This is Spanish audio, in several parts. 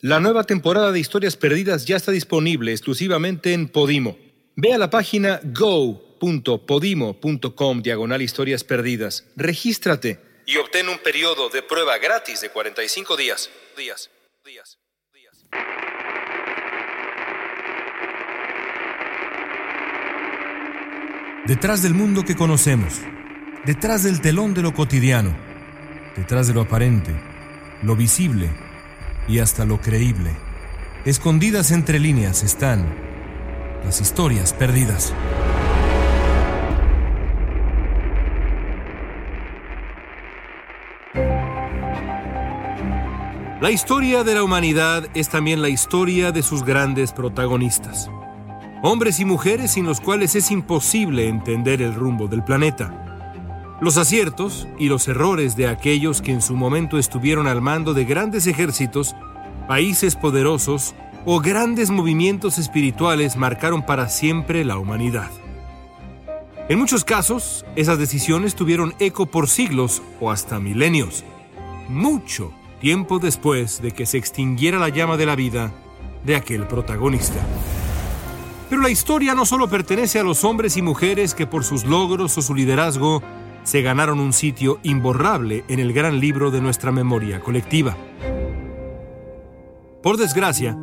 La nueva temporada de Historias Perdidas ya está disponible exclusivamente en Podimo. Ve a la página go.podimo.com diagonal historias perdidas. Regístrate y obtén un periodo de prueba gratis de 45 días. Días, días, días. Detrás del mundo que conocemos, detrás del telón de lo cotidiano, detrás de lo aparente, lo visible y hasta lo creíble. Escondidas entre líneas están las historias perdidas. La historia de la humanidad es también la historia de sus grandes protagonistas. Hombres y mujeres sin los cuales es imposible entender el rumbo del planeta. Los aciertos y los errores de aquellos que en su momento estuvieron al mando de grandes ejércitos, países poderosos o grandes movimientos espirituales marcaron para siempre la humanidad. En muchos casos, esas decisiones tuvieron eco por siglos o hasta milenios, mucho tiempo después de que se extinguiera la llama de la vida de aquel protagonista. Pero la historia no solo pertenece a los hombres y mujeres que por sus logros o su liderazgo se ganaron un sitio imborrable en el gran libro de nuestra memoria colectiva. Por desgracia,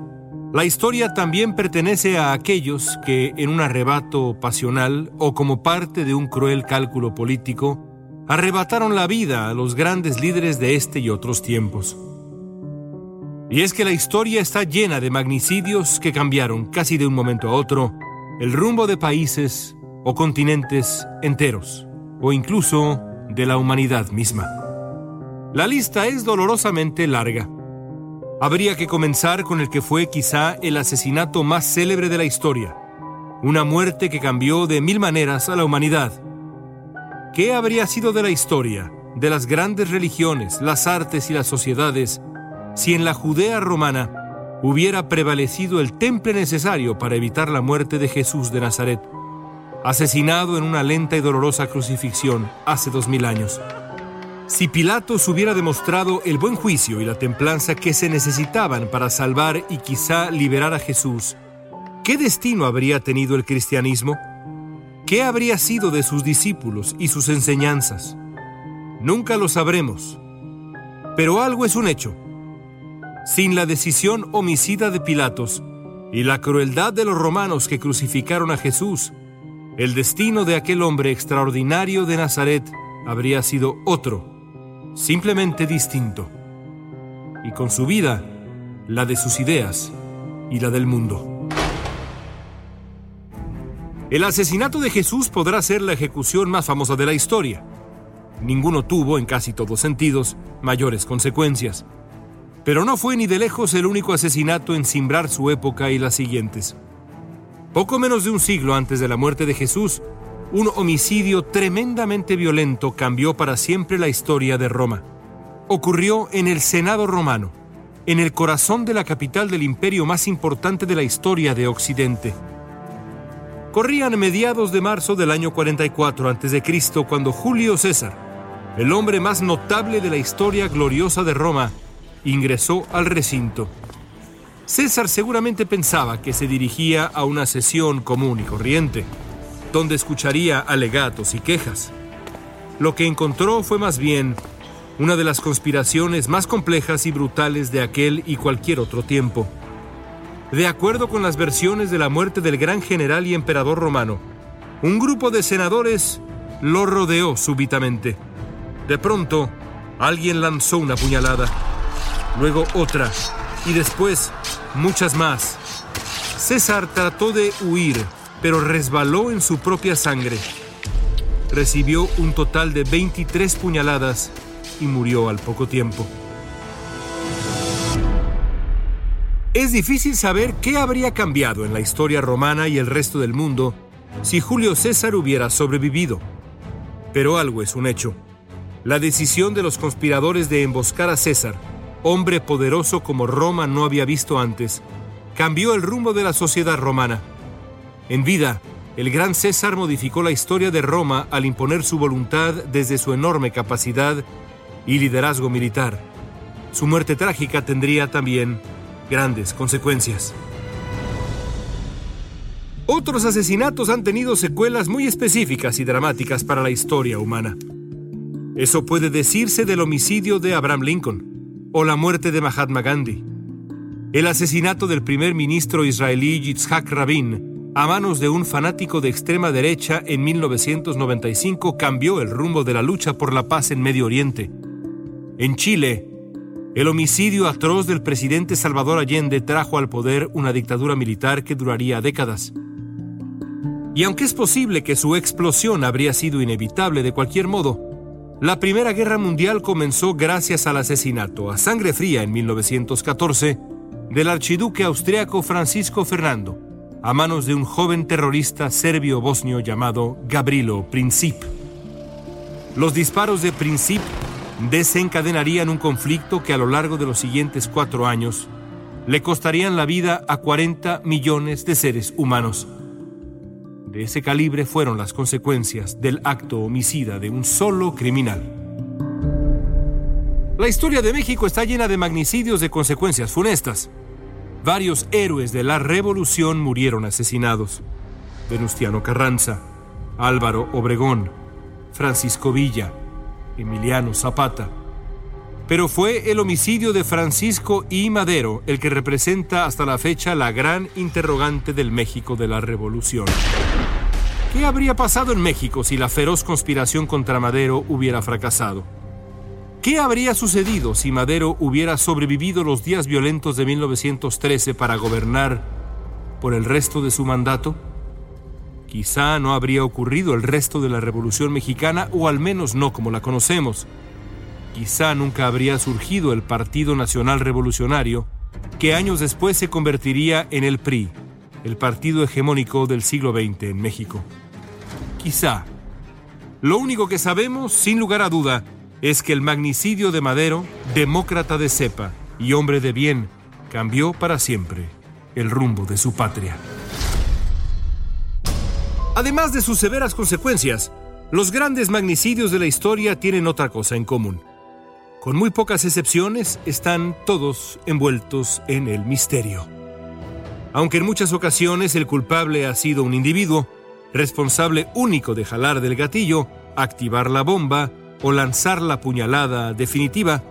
la historia también pertenece a aquellos que, en un arrebato pasional o como parte de un cruel cálculo político, arrebataron la vida a los grandes líderes de este y otros tiempos. Y es que la historia está llena de magnicidios que cambiaron casi de un momento a otro el rumbo de países o continentes enteros o incluso de la humanidad misma. La lista es dolorosamente larga. Habría que comenzar con el que fue quizá el asesinato más célebre de la historia, una muerte que cambió de mil maneras a la humanidad. ¿Qué habría sido de la historia, de las grandes religiones, las artes y las sociedades, si en la Judea romana hubiera prevalecido el temple necesario para evitar la muerte de Jesús de Nazaret? asesinado en una lenta y dolorosa crucifixión hace dos mil años. Si Pilatos hubiera demostrado el buen juicio y la templanza que se necesitaban para salvar y quizá liberar a Jesús, ¿qué destino habría tenido el cristianismo? ¿Qué habría sido de sus discípulos y sus enseñanzas? Nunca lo sabremos. Pero algo es un hecho. Sin la decisión homicida de Pilatos y la crueldad de los romanos que crucificaron a Jesús, el destino de aquel hombre extraordinario de Nazaret habría sido otro, simplemente distinto. Y con su vida, la de sus ideas y la del mundo. El asesinato de Jesús podrá ser la ejecución más famosa de la historia. Ninguno tuvo, en casi todos sentidos, mayores consecuencias. Pero no fue ni de lejos el único asesinato en simbrar su época y las siguientes. Poco menos de un siglo antes de la muerte de Jesús, un homicidio tremendamente violento cambió para siempre la historia de Roma. Ocurrió en el Senado romano, en el corazón de la capital del imperio más importante de la historia de Occidente. Corrían mediados de marzo del año 44 a.C. cuando Julio César, el hombre más notable de la historia gloriosa de Roma, ingresó al recinto. César seguramente pensaba que se dirigía a una sesión común y corriente, donde escucharía alegatos y quejas. Lo que encontró fue más bien una de las conspiraciones más complejas y brutales de aquel y cualquier otro tiempo. De acuerdo con las versiones de la muerte del gran general y emperador romano, un grupo de senadores lo rodeó súbitamente. De pronto, alguien lanzó una puñalada, luego otra, y después muchas más. César trató de huir, pero resbaló en su propia sangre. Recibió un total de 23 puñaladas y murió al poco tiempo. Es difícil saber qué habría cambiado en la historia romana y el resto del mundo si Julio César hubiera sobrevivido. Pero algo es un hecho. La decisión de los conspiradores de emboscar a César hombre poderoso como Roma no había visto antes, cambió el rumbo de la sociedad romana. En vida, el gran César modificó la historia de Roma al imponer su voluntad desde su enorme capacidad y liderazgo militar. Su muerte trágica tendría también grandes consecuencias. Otros asesinatos han tenido secuelas muy específicas y dramáticas para la historia humana. Eso puede decirse del homicidio de Abraham Lincoln o la muerte de Mahatma Gandhi. El asesinato del primer ministro israelí Yitzhak Rabin a manos de un fanático de extrema derecha en 1995 cambió el rumbo de la lucha por la paz en Medio Oriente. En Chile, el homicidio atroz del presidente Salvador Allende trajo al poder una dictadura militar que duraría décadas. Y aunque es posible que su explosión habría sido inevitable de cualquier modo, la Primera Guerra Mundial comenzó gracias al asesinato a sangre fría en 1914 del archiduque austriaco Francisco Fernando a manos de un joven terrorista serbio-bosnio llamado Gabrilo Princip. Los disparos de Princip desencadenarían un conflicto que a lo largo de los siguientes cuatro años le costarían la vida a 40 millones de seres humanos de ese calibre fueron las consecuencias del acto homicida de un solo criminal. La historia de México está llena de magnicidios de consecuencias funestas. Varios héroes de la revolución murieron asesinados. Venustiano Carranza, Álvaro Obregón, Francisco Villa, Emiliano Zapata. Pero fue el homicidio de Francisco I. Madero el que representa hasta la fecha la gran interrogante del México de la Revolución. ¿Qué habría pasado en México si la feroz conspiración contra Madero hubiera fracasado? ¿Qué habría sucedido si Madero hubiera sobrevivido los días violentos de 1913 para gobernar por el resto de su mandato? Quizá no habría ocurrido el resto de la Revolución Mexicana, o al menos no como la conocemos. Quizá nunca habría surgido el Partido Nacional Revolucionario, que años después se convertiría en el PRI, el partido hegemónico del siglo XX en México. Quizá. Lo único que sabemos, sin lugar a duda, es que el magnicidio de Madero, demócrata de cepa y hombre de bien, cambió para siempre el rumbo de su patria. Además de sus severas consecuencias, los grandes magnicidios de la historia tienen otra cosa en común. Con muy pocas excepciones, están todos envueltos en el misterio. Aunque en muchas ocasiones el culpable ha sido un individuo, responsable único de jalar del gatillo, activar la bomba o lanzar la puñalada definitiva,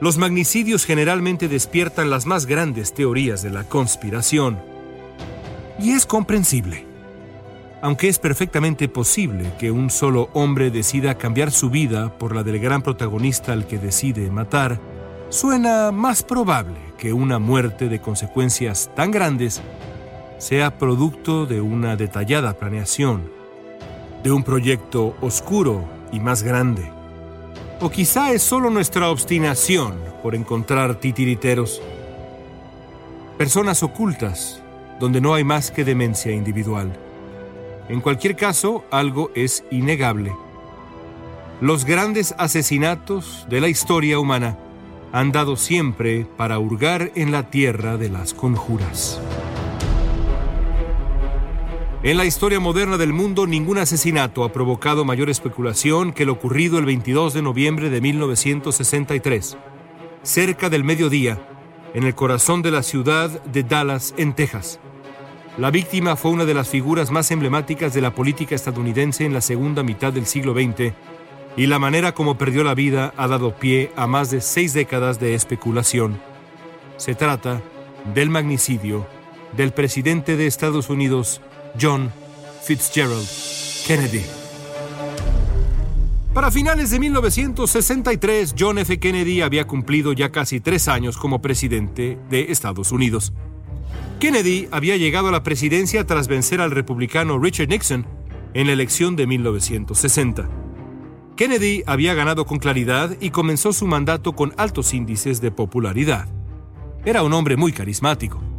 los magnicidios generalmente despiertan las más grandes teorías de la conspiración. Y es comprensible. Aunque es perfectamente posible que un solo hombre decida cambiar su vida por la del gran protagonista al que decide matar, suena más probable que una muerte de consecuencias tan grandes sea producto de una detallada planeación, de un proyecto oscuro y más grande. O quizá es solo nuestra obstinación por encontrar titiriteros, personas ocultas donde no hay más que demencia individual. En cualquier caso, algo es innegable. Los grandes asesinatos de la historia humana han dado siempre para hurgar en la tierra de las conjuras. En la historia moderna del mundo, ningún asesinato ha provocado mayor especulación que el ocurrido el 22 de noviembre de 1963, cerca del mediodía, en el corazón de la ciudad de Dallas, en Texas. La víctima fue una de las figuras más emblemáticas de la política estadounidense en la segunda mitad del siglo XX, y la manera como perdió la vida ha dado pie a más de seis décadas de especulación. Se trata del magnicidio del presidente de Estados Unidos, John Fitzgerald Kennedy. Para finales de 1963, John F. Kennedy había cumplido ya casi tres años como presidente de Estados Unidos. Kennedy había llegado a la presidencia tras vencer al republicano Richard Nixon en la elección de 1960. Kennedy había ganado con claridad y comenzó su mandato con altos índices de popularidad. Era un hombre muy carismático.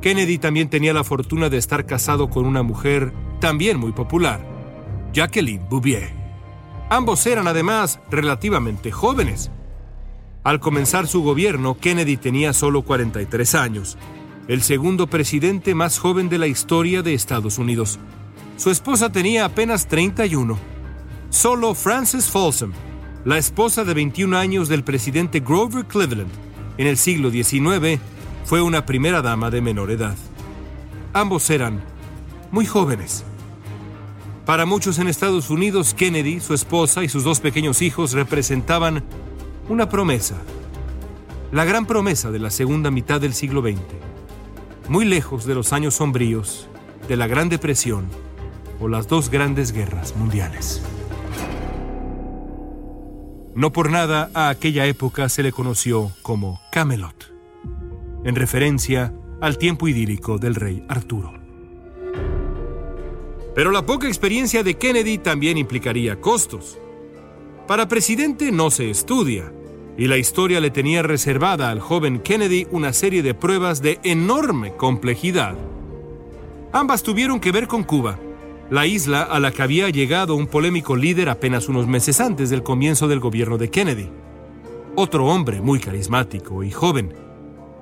Kennedy también tenía la fortuna de estar casado con una mujer también muy popular, Jacqueline Bouvier. Ambos eran además relativamente jóvenes. Al comenzar su gobierno, Kennedy tenía solo 43 años, el segundo presidente más joven de la historia de Estados Unidos. Su esposa tenía apenas 31. Solo Frances Folsom, la esposa de 21 años del presidente Grover Cleveland, en el siglo XIX, fue una primera dama de menor edad. Ambos eran muy jóvenes. Para muchos en Estados Unidos, Kennedy, su esposa y sus dos pequeños hijos representaban una promesa, la gran promesa de la segunda mitad del siglo XX, muy lejos de los años sombríos, de la Gran Depresión o las dos grandes guerras mundiales. No por nada a aquella época se le conoció como Camelot, en referencia al tiempo idílico del rey Arturo. Pero la poca experiencia de Kennedy también implicaría costos. Para presidente no se estudia, y la historia le tenía reservada al joven Kennedy una serie de pruebas de enorme complejidad. Ambas tuvieron que ver con Cuba, la isla a la que había llegado un polémico líder apenas unos meses antes del comienzo del gobierno de Kennedy. Otro hombre muy carismático y joven,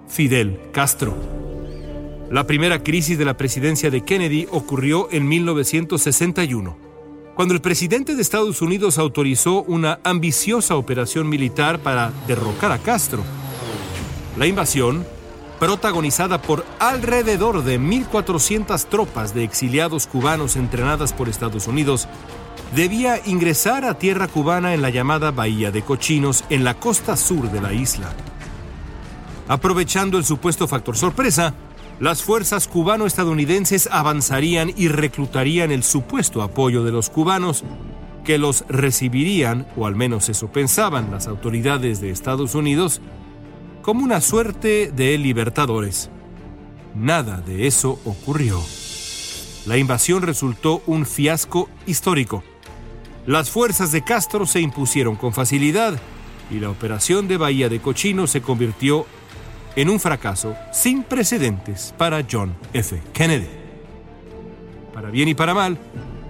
Fidel Castro. La primera crisis de la presidencia de Kennedy ocurrió en 1961, cuando el presidente de Estados Unidos autorizó una ambiciosa operación militar para derrocar a Castro. La invasión protagonizada por alrededor de 1.400 tropas de exiliados cubanos entrenadas por Estados Unidos, debía ingresar a tierra cubana en la llamada Bahía de Cochinos, en la costa sur de la isla. Aprovechando el supuesto factor sorpresa, las fuerzas cubano-estadounidenses avanzarían y reclutarían el supuesto apoyo de los cubanos, que los recibirían, o al menos eso pensaban las autoridades de Estados Unidos, como una suerte de libertadores. Nada de eso ocurrió. La invasión resultó un fiasco histórico. Las fuerzas de Castro se impusieron con facilidad y la operación de Bahía de Cochino se convirtió en un fracaso sin precedentes para John F. Kennedy. Para bien y para mal,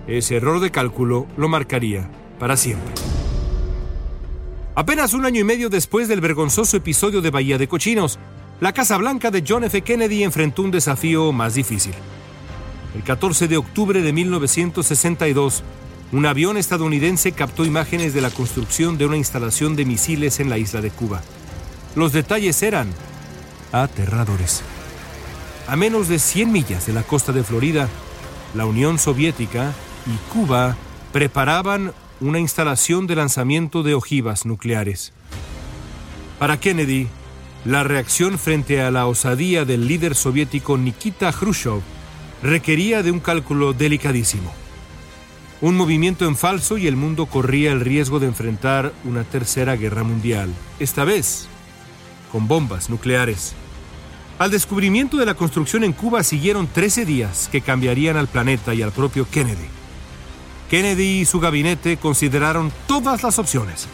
ese error de cálculo lo marcaría para siempre. Apenas un año y medio después del vergonzoso episodio de Bahía de Cochinos, la Casa Blanca de John F. Kennedy enfrentó un desafío más difícil. El 14 de octubre de 1962, un avión estadounidense captó imágenes de la construcción de una instalación de misiles en la isla de Cuba. Los detalles eran aterradores. A menos de 100 millas de la costa de Florida, la Unión Soviética y Cuba preparaban una instalación de lanzamiento de ojivas nucleares. Para Kennedy, la reacción frente a la osadía del líder soviético Nikita Khrushchev requería de un cálculo delicadísimo. Un movimiento en falso y el mundo corría el riesgo de enfrentar una tercera guerra mundial, esta vez con bombas nucleares. Al descubrimiento de la construcción en Cuba siguieron 13 días que cambiarían al planeta y al propio Kennedy. Kennedy y su gabinete consideraron todas las opciones.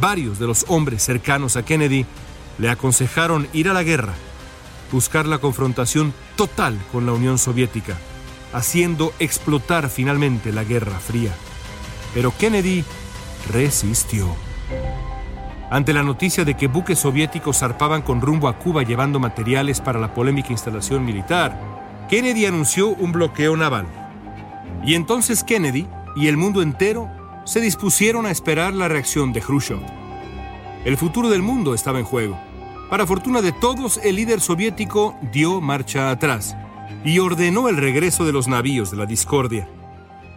Varios de los hombres cercanos a Kennedy le aconsejaron ir a la guerra, buscar la confrontación total con la Unión Soviética, haciendo explotar finalmente la Guerra Fría. Pero Kennedy resistió. Ante la noticia de que buques soviéticos zarpaban con rumbo a Cuba llevando materiales para la polémica instalación militar, Kennedy anunció un bloqueo naval. Y entonces Kennedy y el mundo entero se dispusieron a esperar la reacción de Khrushchev. El futuro del mundo estaba en juego. Para fortuna de todos, el líder soviético dio marcha atrás y ordenó el regreso de los navíos de la discordia.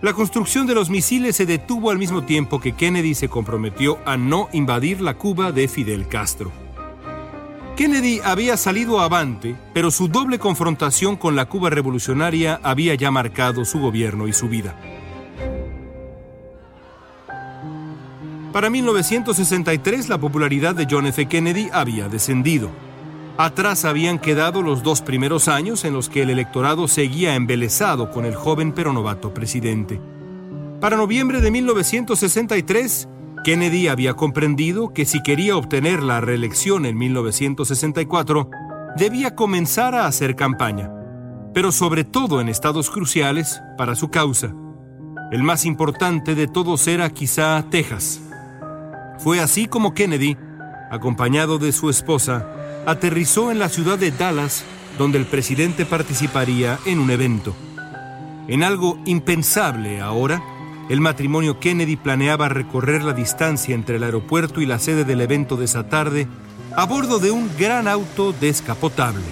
La construcción de los misiles se detuvo al mismo tiempo que Kennedy se comprometió a no invadir la Cuba de Fidel Castro. Kennedy había salido avante, pero su doble confrontación con la Cuba revolucionaria había ya marcado su gobierno y su vida. Para 1963 la popularidad de John F. Kennedy había descendido. Atrás habían quedado los dos primeros años en los que el electorado seguía embelesado con el joven pero novato presidente. Para noviembre de 1963, Kennedy había comprendido que si quería obtener la reelección en 1964, debía comenzar a hacer campaña, pero sobre todo en estados cruciales para su causa. El más importante de todos era quizá Texas. Fue así como Kennedy, acompañado de su esposa, aterrizó en la ciudad de Dallas, donde el presidente participaría en un evento. En algo impensable ahora, el matrimonio Kennedy planeaba recorrer la distancia entre el aeropuerto y la sede del evento de esa tarde a bordo de un gran auto descapotable,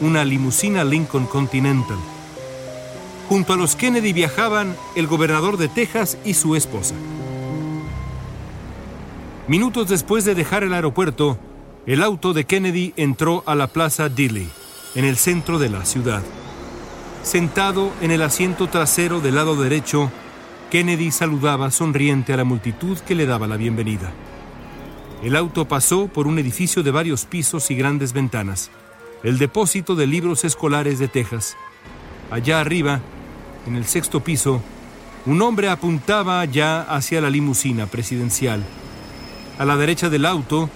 una limusina Lincoln Continental. Junto a los Kennedy viajaban el gobernador de Texas y su esposa. Minutos después de dejar el aeropuerto, el auto de Kennedy entró a la Plaza Dilley, en el centro de la ciudad. Sentado en el asiento trasero del lado derecho, Kennedy saludaba sonriente a la multitud que le daba la bienvenida. El auto pasó por un edificio de varios pisos y grandes ventanas, el depósito de libros escolares de Texas. Allá arriba, en el sexto piso, un hombre apuntaba ya hacia la limusina presidencial. A la derecha del auto,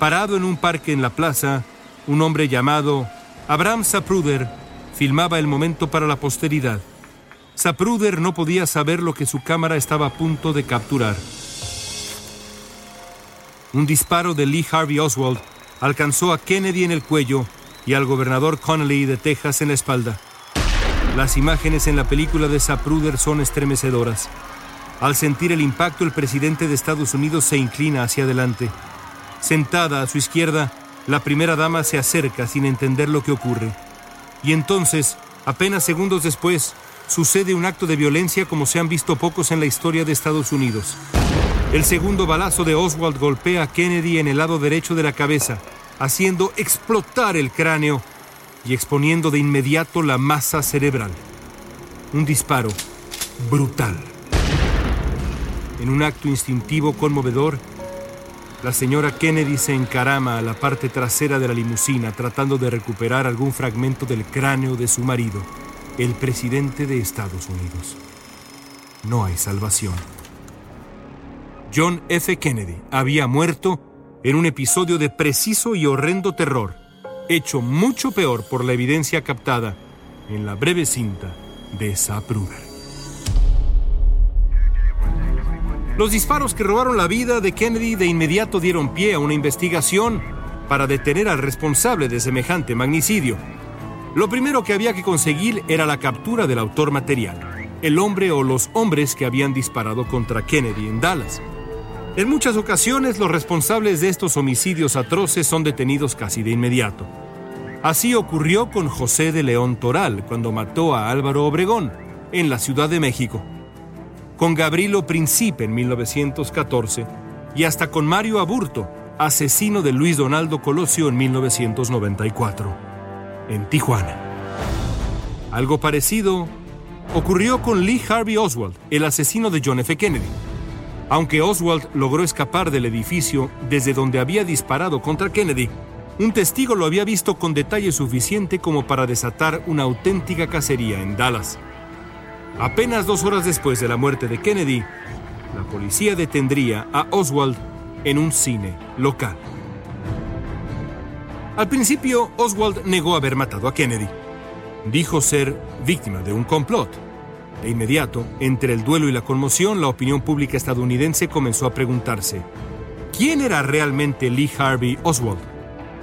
parado en un parque en la plaza, un hombre llamado Abraham Zapruder filmaba el momento para la posteridad. Zapruder no podía saber lo que su cámara estaba a punto de capturar. Un disparo de Lee Harvey Oswald alcanzó a Kennedy en el cuello y al gobernador Connolly de Texas en la espalda. Las imágenes en la película de Zapruder son estremecedoras. Al sentir el impacto, el presidente de Estados Unidos se inclina hacia adelante. Sentada a su izquierda, la primera dama se acerca sin entender lo que ocurre. Y entonces, apenas segundos después, sucede un acto de violencia como se han visto pocos en la historia de Estados Unidos. El segundo balazo de Oswald golpea a Kennedy en el lado derecho de la cabeza, haciendo explotar el cráneo y exponiendo de inmediato la masa cerebral. Un disparo brutal. En un acto instintivo conmovedor, la señora Kennedy se encarama a la parte trasera de la limusina tratando de recuperar algún fragmento del cráneo de su marido el presidente de Estados Unidos. No hay salvación. John F. Kennedy había muerto en un episodio de preciso y horrendo terror, hecho mucho peor por la evidencia captada en la breve cinta de Zapruder. Los disparos que robaron la vida de Kennedy de inmediato dieron pie a una investigación para detener al responsable de semejante magnicidio. Lo primero que había que conseguir era la captura del autor material, el hombre o los hombres que habían disparado contra Kennedy en Dallas. En muchas ocasiones los responsables de estos homicidios atroces son detenidos casi de inmediato. Así ocurrió con José de León Toral cuando mató a Álvaro Obregón en la Ciudad de México, con Gabrilo Principe en 1914 y hasta con Mario Aburto, asesino de Luis Donaldo Colosio en 1994 en Tijuana. Algo parecido ocurrió con Lee Harvey Oswald, el asesino de John F. Kennedy. Aunque Oswald logró escapar del edificio desde donde había disparado contra Kennedy, un testigo lo había visto con detalle suficiente como para desatar una auténtica cacería en Dallas. Apenas dos horas después de la muerte de Kennedy, la policía detendría a Oswald en un cine local. Al principio, Oswald negó haber matado a Kennedy. Dijo ser víctima de un complot. De inmediato, entre el duelo y la conmoción, la opinión pública estadounidense comenzó a preguntarse, ¿quién era realmente Lee Harvey Oswald?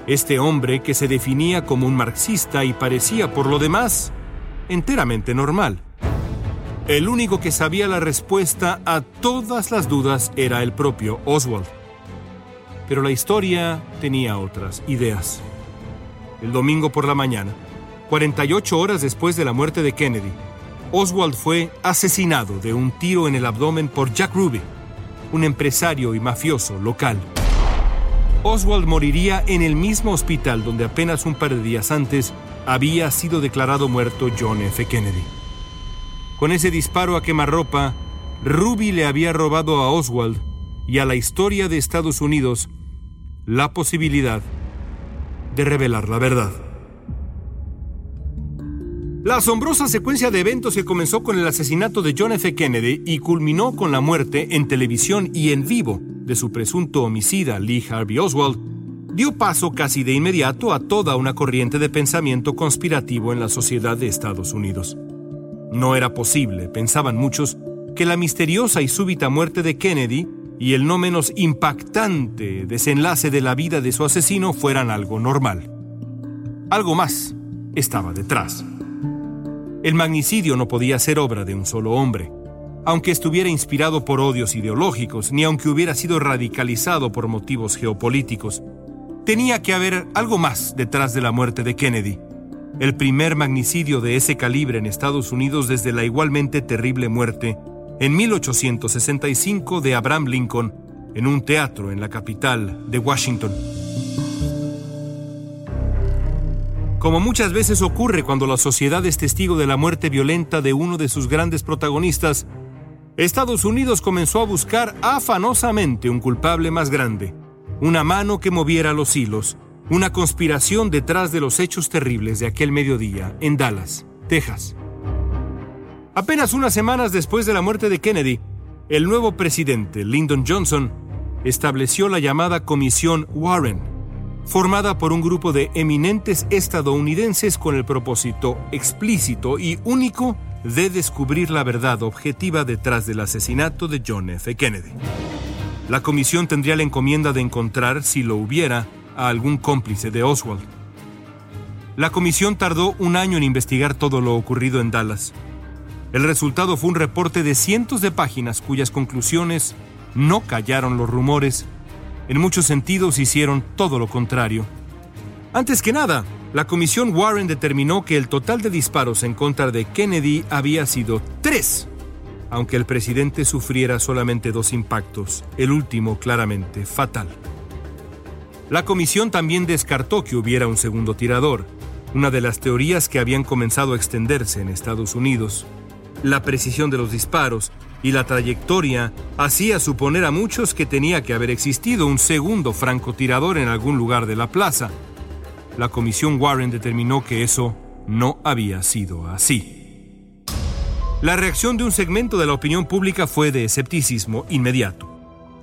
Este hombre que se definía como un marxista y parecía, por lo demás, enteramente normal. El único que sabía la respuesta a todas las dudas era el propio Oswald. Pero la historia tenía otras ideas. El domingo por la mañana, 48 horas después de la muerte de Kennedy, Oswald fue asesinado de un tiro en el abdomen por Jack Ruby, un empresario y mafioso local. Oswald moriría en el mismo hospital donde apenas un par de días antes había sido declarado muerto John F. Kennedy. Con ese disparo a quemarropa, Ruby le había robado a Oswald y a la historia de Estados Unidos la posibilidad de revelar la verdad. La asombrosa secuencia de eventos que comenzó con el asesinato de John F. Kennedy y culminó con la muerte en televisión y en vivo de su presunto homicida Lee Harvey Oswald dio paso casi de inmediato a toda una corriente de pensamiento conspirativo en la sociedad de Estados Unidos. No era posible, pensaban muchos, que la misteriosa y súbita muerte de Kennedy y el no menos impactante desenlace de la vida de su asesino fueran algo normal. Algo más estaba detrás. El magnicidio no podía ser obra de un solo hombre. aunque estuviera inspirado por odios ideológicos, ni aunque hubiera sido radicalizado por motivos geopolíticos. Tenía que haber algo más detrás de la muerte de Kennedy. El primer magnicidio de ese calibre en Estados Unidos desde la igualmente terrible muerte en 1865 de Abraham Lincoln en un teatro en la capital de Washington. Como muchas veces ocurre cuando la sociedad es testigo de la muerte violenta de uno de sus grandes protagonistas, Estados Unidos comenzó a buscar afanosamente un culpable más grande, una mano que moviera los hilos, una conspiración detrás de los hechos terribles de aquel mediodía en Dallas, Texas. Apenas unas semanas después de la muerte de Kennedy, el nuevo presidente, Lyndon Johnson, estableció la llamada Comisión Warren, formada por un grupo de eminentes estadounidenses con el propósito explícito y único de descubrir la verdad objetiva detrás del asesinato de John F. Kennedy. La comisión tendría la encomienda de encontrar, si lo hubiera, a algún cómplice de Oswald. La comisión tardó un año en investigar todo lo ocurrido en Dallas. El resultado fue un reporte de cientos de páginas cuyas conclusiones no callaron los rumores. En muchos sentidos hicieron todo lo contrario. Antes que nada, la comisión Warren determinó que el total de disparos en contra de Kennedy había sido tres, aunque el presidente sufriera solamente dos impactos, el último claramente fatal. La comisión también descartó que hubiera un segundo tirador, una de las teorías que habían comenzado a extenderse en Estados Unidos. La precisión de los disparos y la trayectoria hacía suponer a muchos que tenía que haber existido un segundo francotirador en algún lugar de la plaza, la comisión Warren determinó que eso no había sido así. La reacción de un segmento de la opinión pública fue de escepticismo inmediato.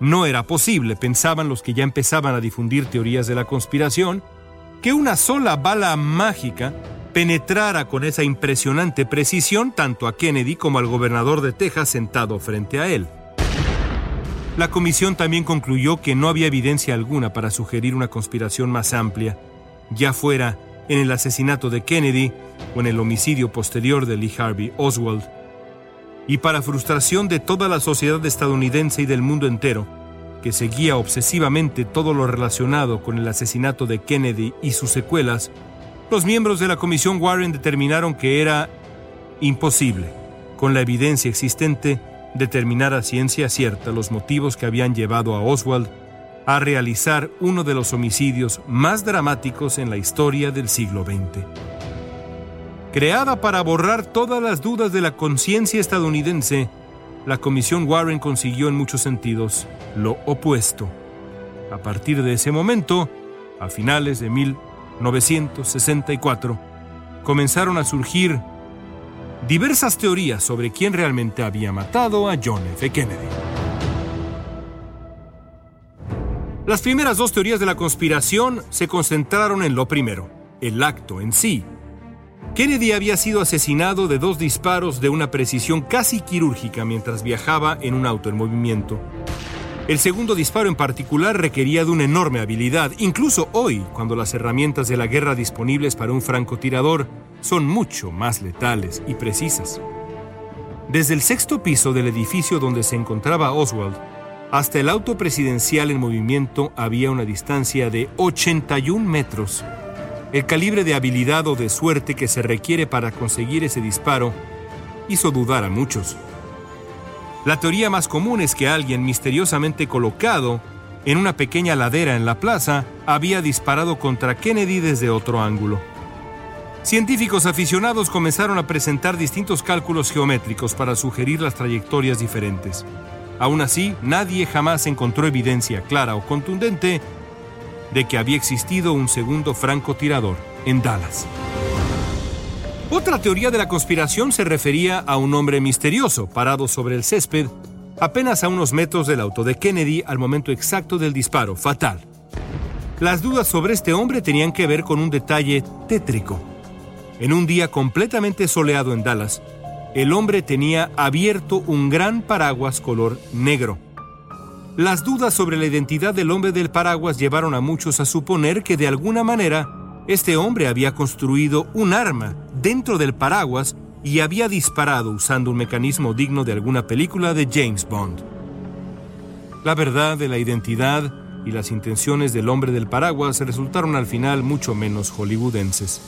No era posible, pensaban los que ya empezaban a difundir teorías de la conspiración, que una sola bala mágica penetrara con esa impresionante precisión tanto a Kennedy como al gobernador de Texas sentado frente a él. La comisión también concluyó que no había evidencia alguna para sugerir una conspiración más amplia ya fuera en el asesinato de Kennedy o en el homicidio posterior de Lee Harvey Oswald. Y para frustración de toda la sociedad estadounidense y del mundo entero, que seguía obsesivamente todo lo relacionado con el asesinato de Kennedy y sus secuelas, los miembros de la Comisión Warren determinaron que era imposible, con la evidencia existente, determinar a ciencia cierta los motivos que habían llevado a Oswald a realizar uno de los homicidios más dramáticos en la historia del siglo XX. Creada para borrar todas las dudas de la conciencia estadounidense, la Comisión Warren consiguió en muchos sentidos lo opuesto. A partir de ese momento, a finales de 1964, comenzaron a surgir diversas teorías sobre quién realmente había matado a John F. Kennedy. Las primeras dos teorías de la conspiración se concentraron en lo primero, el acto en sí. Kennedy había sido asesinado de dos disparos de una precisión casi quirúrgica mientras viajaba en un auto en movimiento. El segundo disparo en particular requería de una enorme habilidad, incluso hoy, cuando las herramientas de la guerra disponibles para un francotirador son mucho más letales y precisas. Desde el sexto piso del edificio donde se encontraba Oswald, hasta el auto presidencial en movimiento había una distancia de 81 metros. El calibre de habilidad o de suerte que se requiere para conseguir ese disparo hizo dudar a muchos. La teoría más común es que alguien misteriosamente colocado en una pequeña ladera en la plaza había disparado contra Kennedy desde otro ángulo. Científicos aficionados comenzaron a presentar distintos cálculos geométricos para sugerir las trayectorias diferentes. Aún así, nadie jamás encontró evidencia clara o contundente de que había existido un segundo francotirador en Dallas. Otra teoría de la conspiración se refería a un hombre misterioso parado sobre el césped apenas a unos metros del auto de Kennedy al momento exacto del disparo fatal. Las dudas sobre este hombre tenían que ver con un detalle tétrico. En un día completamente soleado en Dallas, el hombre tenía abierto un gran paraguas color negro. Las dudas sobre la identidad del hombre del paraguas llevaron a muchos a suponer que de alguna manera este hombre había construido un arma dentro del paraguas y había disparado usando un mecanismo digno de alguna película de James Bond. La verdad de la identidad y las intenciones del hombre del paraguas resultaron al final mucho menos hollywoodenses.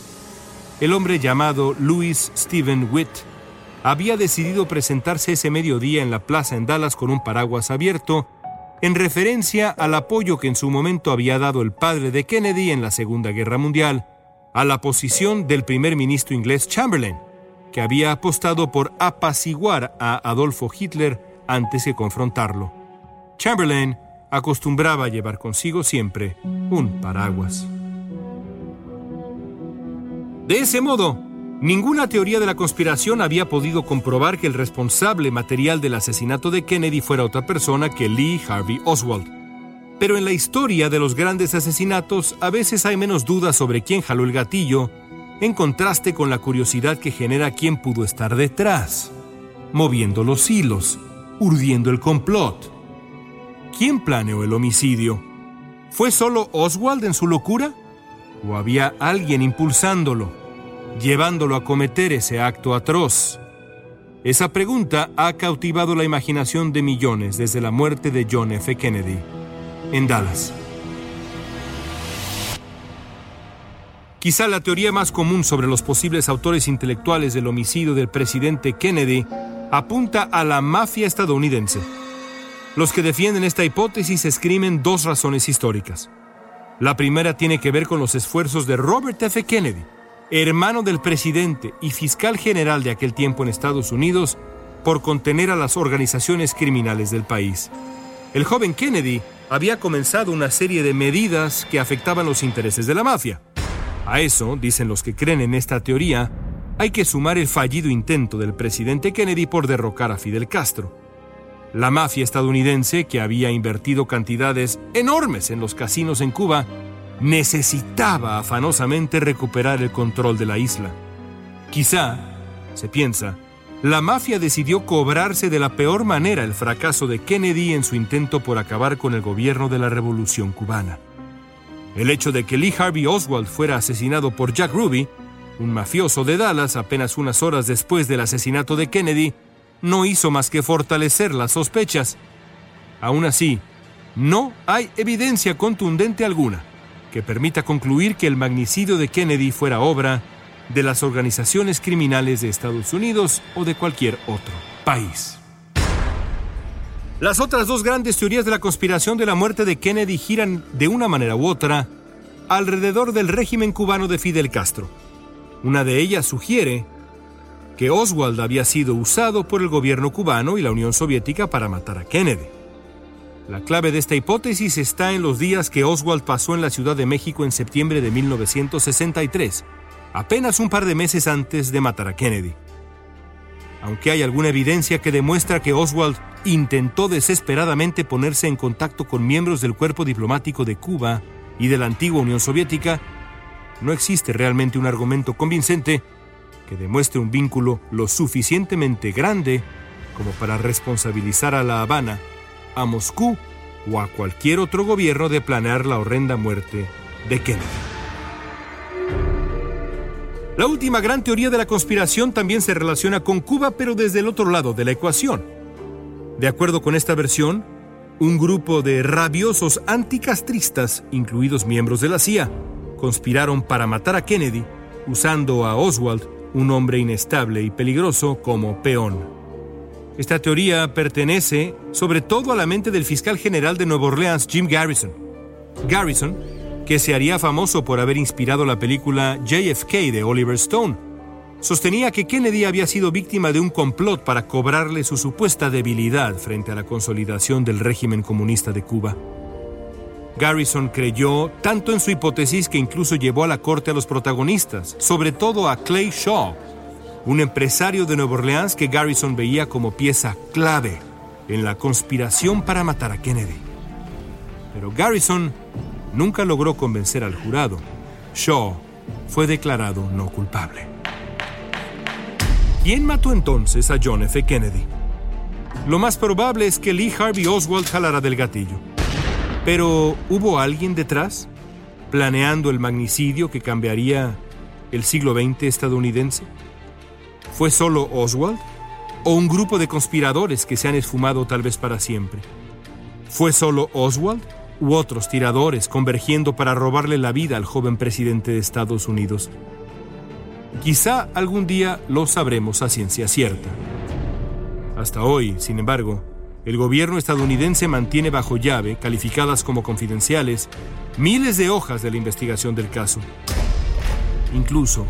El hombre llamado Louis Stephen Witt había decidido presentarse ese mediodía en la plaza en Dallas con un paraguas abierto, en referencia al apoyo que en su momento había dado el padre de Kennedy en la Segunda Guerra Mundial, a la posición del primer ministro inglés Chamberlain, que había apostado por apaciguar a Adolfo Hitler antes de confrontarlo. Chamberlain acostumbraba llevar consigo siempre un paraguas. De ese modo, ninguna teoría de la conspiración había podido comprobar que el responsable material del asesinato de Kennedy fuera otra persona que Lee Harvey Oswald. Pero en la historia de los grandes asesinatos a veces hay menos dudas sobre quién jaló el gatillo, en contraste con la curiosidad que genera quién pudo estar detrás, moviendo los hilos, urdiendo el complot. ¿Quién planeó el homicidio? ¿Fue solo Oswald en su locura? ¿O había alguien impulsándolo, llevándolo a cometer ese acto atroz? Esa pregunta ha cautivado la imaginación de millones desde la muerte de John F. Kennedy en Dallas. Quizá la teoría más común sobre los posibles autores intelectuales del homicidio del presidente Kennedy apunta a la mafia estadounidense los que defienden esta hipótesis escriben dos razones históricas. La primera tiene que ver con los esfuerzos de Robert F. Kennedy, hermano del presidente y fiscal general de aquel tiempo en Estados Unidos, por contener a las organizaciones criminales del país. El joven Kennedy había comenzado una serie de medidas que afectaban los intereses de la mafia. A eso, dicen los que creen en esta teoría, hay que sumar el fallido intento del presidente Kennedy por derrocar a Fidel Castro. La mafia estadounidense, que había invertido cantidades enormes en los casinos en Cuba, necesitaba afanosamente recuperar el control de la isla. Quizá, se piensa, la mafia decidió cobrarse de la peor manera el fracaso de Kennedy en su intento por acabar con el gobierno de la Revolución cubana. El hecho de que Lee Harvey Oswald fuera asesinado por Jack Ruby, un mafioso de Dallas apenas unas horas después del asesinato de Kennedy, no hizo más que fortalecer las sospechas. Aún así, no hay evidencia contundente alguna que permita concluir que el magnicidio de Kennedy fuera obra de las organizaciones criminales de Estados Unidos o de cualquier otro país. Las otras dos grandes teorías de la conspiración de la muerte de Kennedy giran de una manera u otra alrededor del régimen cubano de Fidel Castro. Una de ellas sugiere que Oswald había sido usado por el gobierno cubano y la Unión Soviética para matar a Kennedy. La clave de esta hipótesis está en los días que Oswald pasó en la Ciudad de México en septiembre de 1963, apenas un par de meses antes de matar a Kennedy. Aunque hay alguna evidencia que demuestra que Oswald intentó desesperadamente ponerse en contacto con miembros del cuerpo diplomático de Cuba y de la antigua Unión Soviética, no existe realmente un argumento convincente que demuestre un vínculo lo suficientemente grande como para responsabilizar a La Habana, a Moscú o a cualquier otro gobierno de planear la horrenda muerte de Kennedy. La última gran teoría de la conspiración también se relaciona con Cuba, pero desde el otro lado de la ecuación. De acuerdo con esta versión, un grupo de rabiosos anticastristas, incluidos miembros de la CIA, conspiraron para matar a Kennedy usando a Oswald un hombre inestable y peligroso como peón. Esta teoría pertenece sobre todo a la mente del fiscal general de Nueva Orleans, Jim Garrison. Garrison, que se haría famoso por haber inspirado la película JFK de Oliver Stone, sostenía que Kennedy había sido víctima de un complot para cobrarle su supuesta debilidad frente a la consolidación del régimen comunista de Cuba. Garrison creyó tanto en su hipótesis que incluso llevó a la corte a los protagonistas, sobre todo a Clay Shaw, un empresario de Nueva Orleans que Garrison veía como pieza clave en la conspiración para matar a Kennedy. Pero Garrison nunca logró convencer al jurado. Shaw fue declarado no culpable. ¿Quién mató entonces a John F. Kennedy? Lo más probable es que Lee Harvey Oswald jalara del gatillo. Pero ¿hubo alguien detrás? ¿Planeando el magnicidio que cambiaría el siglo XX estadounidense? ¿Fue solo Oswald? ¿O un grupo de conspiradores que se han esfumado tal vez para siempre? ¿Fue solo Oswald? ¿U otros tiradores convergiendo para robarle la vida al joven presidente de Estados Unidos? Quizá algún día lo sabremos a ciencia cierta. Hasta hoy, sin embargo, el gobierno estadounidense mantiene bajo llave, calificadas como confidenciales, miles de hojas de la investigación del caso. Incluso,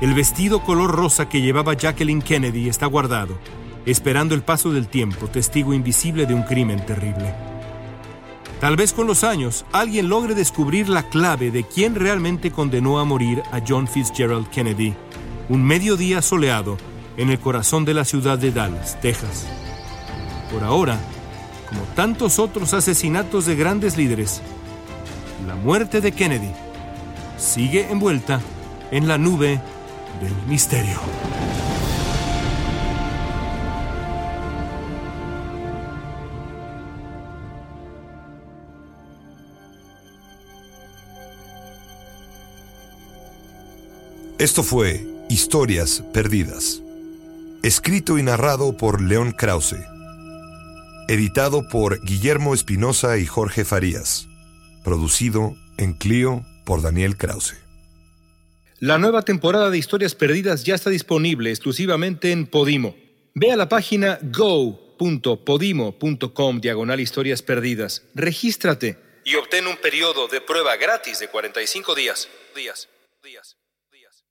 el vestido color rosa que llevaba Jacqueline Kennedy está guardado, esperando el paso del tiempo, testigo invisible de un crimen terrible. Tal vez con los años alguien logre descubrir la clave de quién realmente condenó a morir a John Fitzgerald Kennedy, un mediodía soleado en el corazón de la ciudad de Dallas, Texas. Por ahora, como tantos otros asesinatos de grandes líderes, la muerte de Kennedy sigue envuelta en la nube del misterio. Esto fue Historias Perdidas, escrito y narrado por León Krause, editado por Guillermo Espinosa y Jorge Farías, producido en Clio por Daniel Krause. La nueva temporada de Historias Perdidas ya está disponible exclusivamente en Podimo. Ve a la página go.podimo.com diagonal historias perdidas. Regístrate y obtén un periodo de prueba gratis de 45 días. Días, días, días.